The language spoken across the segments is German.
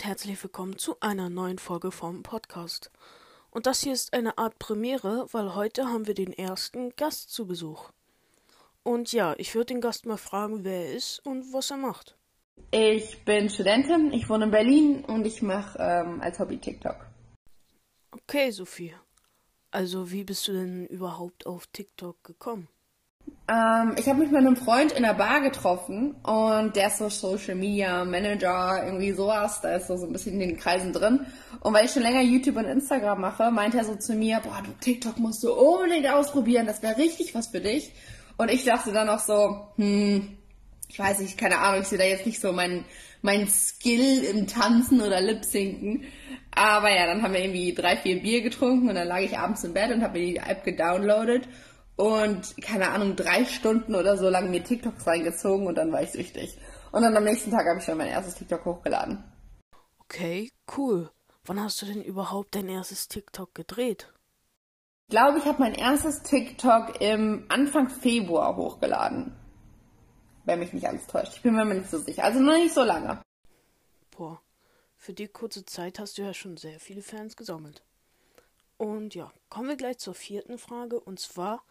und herzlich willkommen zu einer neuen Folge vom Podcast. Und das hier ist eine Art Premiere, weil heute haben wir den ersten Gast zu Besuch. Und ja, ich würde den Gast mal fragen, wer er ist und was er macht. Ich bin Studentin, ich wohne in Berlin und ich mache ähm, als Hobby TikTok. Okay, Sophie. Also, wie bist du denn überhaupt auf TikTok gekommen? Ähm, ich habe mich mit einem Freund in der Bar getroffen und der ist so Social Media Manager, irgendwie sowas, da ist so, so ein bisschen in den Kreisen drin. Und weil ich schon länger YouTube und Instagram mache, meint er so zu mir, boah, du TikTok musst du unbedingt ausprobieren, das wäre richtig was für dich. Und ich dachte dann noch so, hm, ich weiß nicht, keine Ahnung, ich sehe da jetzt nicht so mein, mein Skill im Tanzen oder Lip-Sinken. Aber ja, dann haben wir irgendwie drei, vier Bier getrunken und dann lag ich abends im Bett und habe mir die App gedownloadet und keine Ahnung, drei Stunden oder so lang mir TikToks reingezogen und dann war ich süchtig. Und dann am nächsten Tag habe ich schon mein erstes TikTok hochgeladen. Okay, cool. Wann hast du denn überhaupt dein erstes TikTok gedreht? Ich glaube, ich habe mein erstes TikTok im Anfang Februar hochgeladen. Wenn mich nicht alles täuscht. Ich bin mir nicht so sicher. Also noch nicht so lange. Boah, für die kurze Zeit hast du ja schon sehr viele Fans gesammelt. Und ja, kommen wir gleich zur vierten Frage. Und zwar,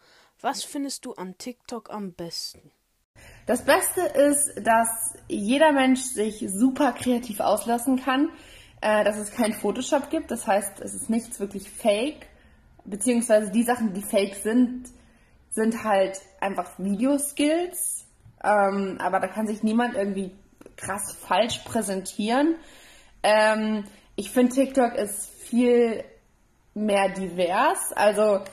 was findest du an TikTok am besten? Das Beste ist, dass jeder Mensch sich super kreativ auslassen kann, äh, dass es kein Photoshop gibt. Das heißt, es ist nichts wirklich fake. Beziehungsweise die Sachen, die fake sind, sind halt einfach Videoskills. Ähm, aber da kann sich niemand irgendwie krass falsch präsentieren. Ähm, ich finde, TikTok ist viel mehr divers. Also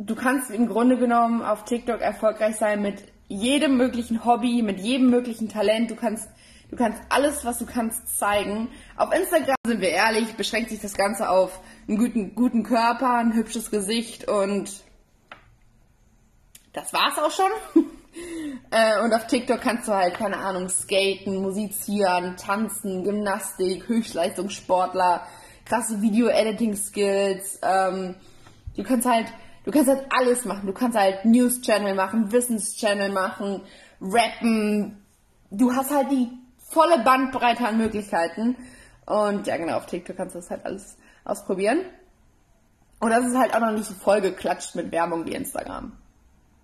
du kannst im Grunde genommen auf TikTok erfolgreich sein mit jedem möglichen Hobby, mit jedem möglichen Talent. Du kannst, du kannst alles, was du kannst, zeigen. Auf Instagram sind wir ehrlich, beschränkt sich das Ganze auf einen guten, guten Körper, ein hübsches Gesicht und das war's auch schon. Äh, und auf TikTok kannst du halt, keine Ahnung, skaten, musizieren, tanzen, Gymnastik, Höchstleistungssportler, krasse Video-Editing-Skills. Ähm, du kannst halt, du kannst halt alles machen. Du kannst halt News-Channel machen, Wissens-Channel machen, rappen. Du hast halt die volle Bandbreite an Möglichkeiten. Und ja, genau, auf TikTok kannst du das halt alles ausprobieren. Und das ist halt auch noch nicht so vollgeklatscht mit Werbung wie Instagram.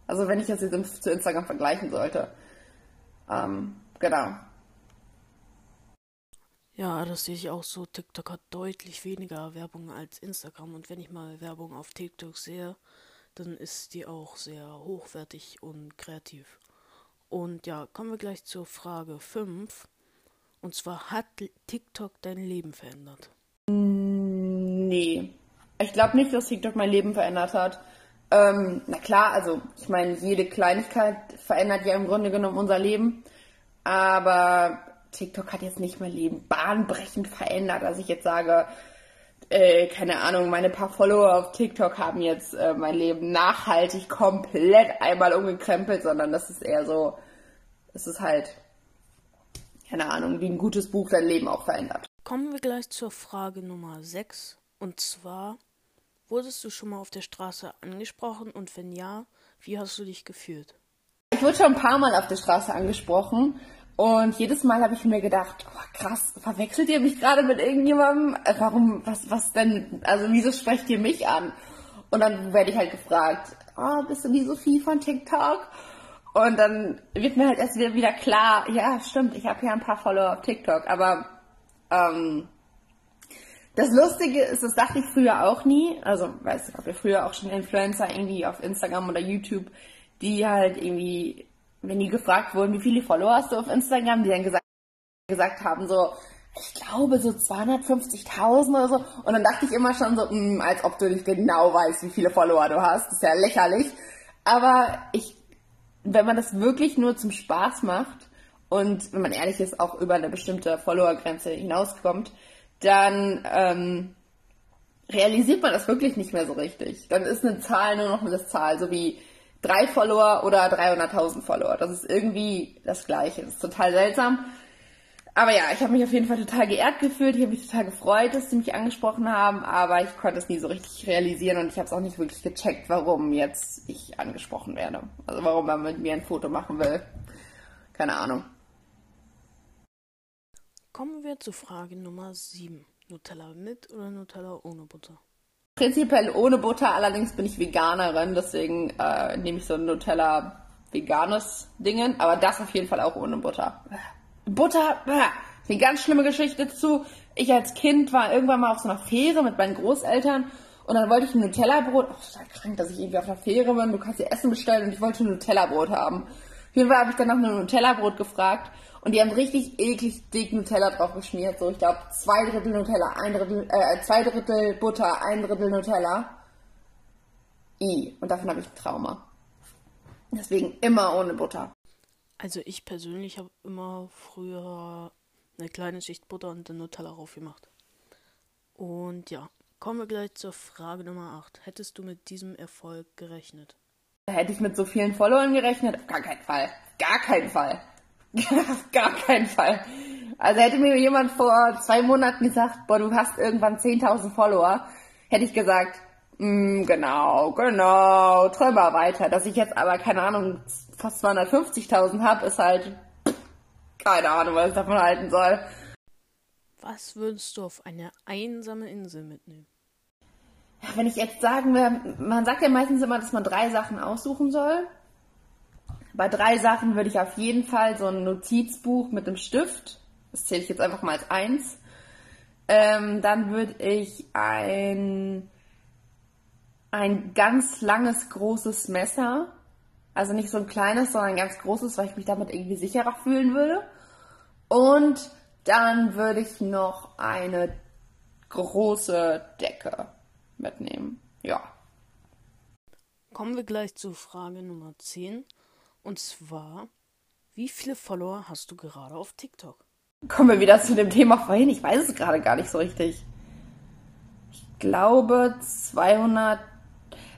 Also wenn ich das jetzt zu Instagram vergleichen sollte. Ähm, genau. Ja, das sehe ich auch so. TikTok hat deutlich weniger Werbung als Instagram. Und wenn ich mal Werbung auf TikTok sehe, dann ist die auch sehr hochwertig und kreativ. Und ja, kommen wir gleich zur Frage 5. Und zwar, hat TikTok dein Leben verändert? Nee. Ich glaube nicht, dass TikTok mein Leben verändert hat. Ähm, na klar, also ich meine, jede Kleinigkeit verändert ja im Grunde genommen unser Leben. Aber TikTok hat jetzt nicht mein Leben bahnbrechend verändert, dass ich jetzt sage, äh, keine Ahnung, meine paar Follower auf TikTok haben jetzt äh, mein Leben nachhaltig komplett einmal umgekrempelt, sondern das ist eher so, es ist halt, keine Ahnung, wie ein gutes Buch dein Leben auch verändert. Kommen wir gleich zur Frage Nummer 6. Und zwar, wurdest du schon mal auf der Straße angesprochen und wenn ja, wie hast du dich gefühlt? Ich wurde schon ein paar Mal auf der Straße angesprochen und jedes Mal habe ich mir gedacht, oh, krass, verwechselt ihr mich gerade mit irgendjemandem? Äh, warum, was, was denn? Also wieso sprecht ihr mich an? Und dann werde ich halt gefragt, oh, bist du die Sophie von TikTok? Und dann wird mir halt erst wieder, klar, ja, stimmt, ich habe ja ein paar Follower auf TikTok, aber ähm, das Lustige ist, das dachte ich früher auch nie. Also, weißt du, ich habe ja früher auch schon Influencer irgendwie auf Instagram oder YouTube, die halt irgendwie wenn die gefragt wurden, wie viele Follower hast du auf Instagram, die dann gesagt, gesagt haben, so, ich glaube so 250.000 oder so. Und dann dachte ich immer schon so, mh, hm, als ob du nicht genau weißt, wie viele Follower du hast. Das ist ja lächerlich. Aber ich, wenn man das wirklich nur zum Spaß macht und wenn man ehrlich ist, auch über eine bestimmte Followergrenze hinauskommt, dann ähm, realisiert man das wirklich nicht mehr so richtig. Dann ist eine Zahl nur noch eine Zahl, so wie drei Follower oder 300.000 Follower. Das ist irgendwie das Gleiche. Das ist total seltsam. Aber ja, ich habe mich auf jeden Fall total geehrt gefühlt. Ich habe mich total gefreut, dass sie mich angesprochen haben, aber ich konnte es nie so richtig realisieren und ich habe es auch nicht wirklich gecheckt, warum jetzt ich angesprochen werde. Also warum man mit mir ein Foto machen will. Keine Ahnung. Kommen wir zu Frage Nummer 7. Nutella mit oder Nutella ohne Butter? Prinzipiell ohne Butter, allerdings bin ich Veganerin, deswegen äh, nehme ich so ein Nutella veganes Dingen, aber das auf jeden Fall auch ohne Butter. Butter, äh, eine ganz schlimme Geschichte dazu. Ich als Kind war irgendwann mal auf so einer Fähre mit meinen Großeltern und dann wollte ich ein Nutella-Brot. Oh, total krank, dass ich irgendwie auf einer Fähre bin. Du kannst dir Essen bestellen und ich wollte ein Nutella-Brot haben. Auf jeden Fall habe ich dann nach einem Nutella-Brot gefragt und die haben richtig eklig dick Nutella drauf geschmiert. So, ich glaube, zwei Drittel Nutella, ein Drittel, äh, zwei Drittel Butter, ein Drittel Nutella. I. Und davon habe ich ein Trauma. Deswegen immer ohne Butter. Also ich persönlich habe immer früher eine kleine Schicht Butter und dann Nutella drauf gemacht. Und ja, kommen wir gleich zur Frage Nummer 8. Hättest du mit diesem Erfolg gerechnet? Hätte ich mit so vielen Followern gerechnet? Auf gar keinen Fall. Gar keinen Fall. Auf gar keinen Fall. Also hätte mir jemand vor zwei Monaten gesagt, boah, du hast irgendwann 10.000 Follower, hätte ich gesagt, mm, genau, genau, träum mal weiter. Dass ich jetzt aber, keine Ahnung, fast 250.000 habe, ist halt, keine Ahnung, was ich davon halten soll. Was würdest du auf eine einsame Insel mitnehmen? Wenn ich jetzt sagen würde, man sagt ja meistens immer, dass man drei Sachen aussuchen soll. Bei drei Sachen würde ich auf jeden Fall so ein Notizbuch mit einem Stift, das zähle ich jetzt einfach mal als eins. Ähm, dann würde ich ein, ein ganz langes, großes Messer, also nicht so ein kleines, sondern ein ganz großes, weil ich mich damit irgendwie sicherer fühlen würde. Und dann würde ich noch eine große Decke mitnehmen. Ja. Kommen wir gleich zu Frage Nummer 10. Und zwar, wie viele Follower hast du gerade auf TikTok? Kommen wir wieder zu dem Thema vorhin. Ich weiß es gerade gar nicht so richtig. Ich glaube 200.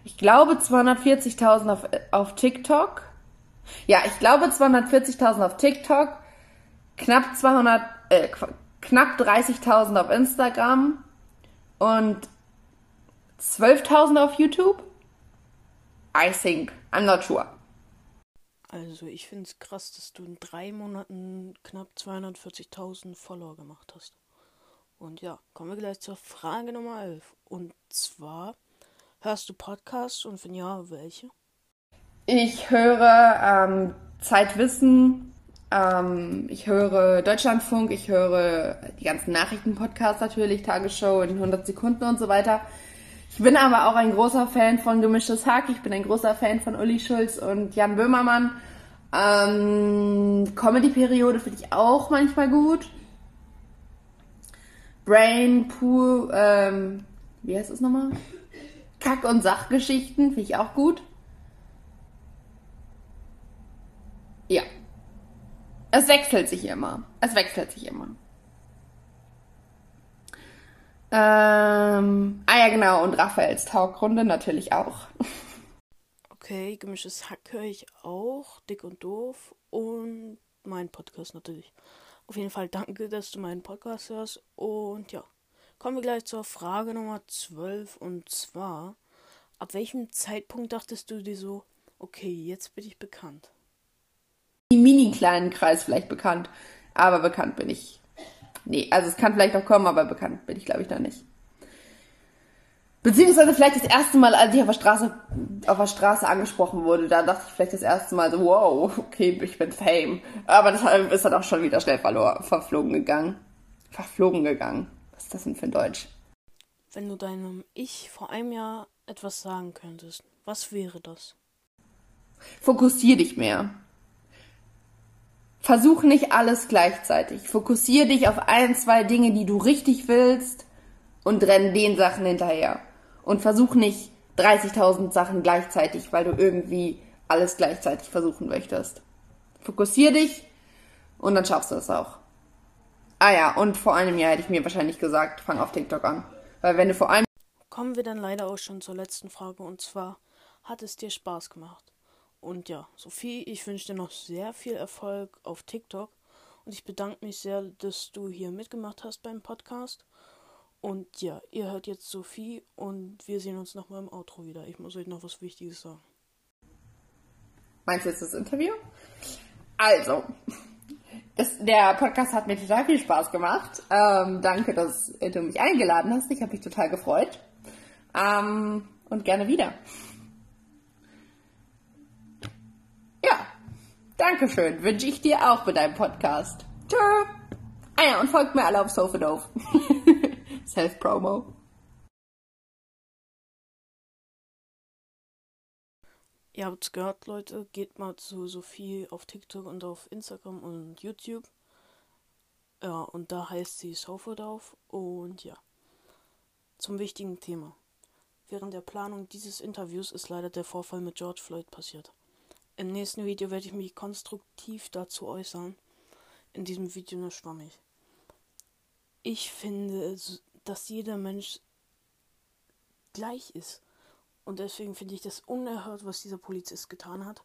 Ich glaube 240.000 auf, auf TikTok. Ja, ich glaube 240.000 auf TikTok. Knapp 200, äh, knapp 30.000 auf Instagram und 12.000 auf YouTube. I think. I'm not sure. Also ich finde es krass, dass du in drei Monaten knapp 240.000 Follower gemacht hast. Und ja, kommen wir gleich zur Frage Nummer 11. Und zwar, hörst du Podcasts und wenn ja, welche? Ich höre ähm, Zeitwissen, ähm, ich höre Deutschlandfunk, ich höre die ganzen Nachrichtenpodcasts natürlich, Tagesschau in 100 Sekunden und so weiter. Ich bin aber auch ein großer Fan von Gemischtes Hack. Ich bin ein großer Fan von Uli Schulz und Jan Böhmermann. Ähm, Comedy-Periode finde ich auch manchmal gut. Brain, Pool, ähm, wie heißt es nochmal? Kack- und Sachgeschichten finde ich auch gut. Ja. Es wechselt sich immer. Es wechselt sich immer. Ähm, ah ja, genau. Und Raphaels Talkrunde natürlich auch. Okay, gemischtes Hack höre ich auch. Dick und doof. Und mein Podcast natürlich. Auf jeden Fall danke, dass du meinen Podcast hörst. Und ja, kommen wir gleich zur Frage Nummer 12. Und zwar, ab welchem Zeitpunkt dachtest du dir so, okay, jetzt bin ich bekannt? Im mini kleinen Kreis vielleicht bekannt. Aber bekannt bin ich Nee, also es kann vielleicht noch kommen, aber bekannt bin ich, glaube ich, noch nicht. Beziehungsweise vielleicht das erste Mal, als ich auf der Straße, auf der Straße angesprochen wurde, da dachte ich vielleicht das erste Mal so, wow, okay, ich bin Fame. Aber das ist dann auch schon wieder schnell verloren, verflogen gegangen. Verflogen gegangen. Was ist das denn für ein Deutsch? Wenn du deinem Ich vor einem Jahr etwas sagen könntest, was wäre das? Fokussier dich mehr. Versuch nicht alles gleichzeitig. Fokussiere dich auf ein, zwei Dinge, die du richtig willst und renn den Sachen hinterher. Und versuch nicht 30.000 Sachen gleichzeitig, weil du irgendwie alles gleichzeitig versuchen möchtest. Fokussiere dich und dann schaffst du es auch. Ah ja, und vor einem Jahr hätte ich mir wahrscheinlich gesagt, fang auf TikTok an. Weil wenn du vor einem... Kommen wir dann leider auch schon zur letzten Frage und zwar, hat es dir Spaß gemacht? Und ja, Sophie, ich wünsche dir noch sehr viel Erfolg auf TikTok. Und ich bedanke mich sehr, dass du hier mitgemacht hast beim Podcast. Und ja, ihr hört jetzt Sophie und wir sehen uns nochmal im Outro wieder. Ich muss euch noch was Wichtiges sagen. Meinst du jetzt das Interview? Also, es, der Podcast hat mir total viel Spaß gemacht. Ähm, danke, dass du mich eingeladen hast. Ich habe mich total gefreut. Ähm, und gerne wieder. Dankeschön. Wünsche ich dir auch mit deinem Podcast. Tschö. Ah ja, und folgt mir alle auf Sofadove. Self-Promo. Ihr habt's gehört, Leute. Geht mal zu Sophie auf TikTok und auf Instagram und YouTube. Ja, und da heißt sie Sofadove. Und ja, zum wichtigen Thema. Während der Planung dieses Interviews ist leider der Vorfall mit George Floyd passiert. Im nächsten Video werde ich mich konstruktiv dazu äußern. In diesem Video nur schwammig ich finde, dass jeder Mensch gleich ist. Und deswegen finde ich das unerhört, was dieser Polizist getan hat.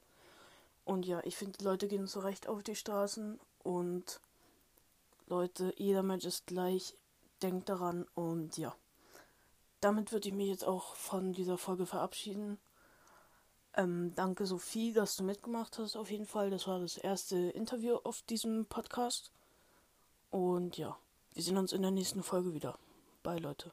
Und ja, ich finde, Leute gehen so recht auf die Straßen und Leute, jeder Mensch ist gleich, denkt daran und ja. Damit würde ich mich jetzt auch von dieser Folge verabschieden. Ähm, danke Sophie, dass du mitgemacht hast auf jeden Fall. Das war das erste Interview auf diesem Podcast. Und ja. Wir sehen uns in der nächsten Folge wieder. Bye, Leute.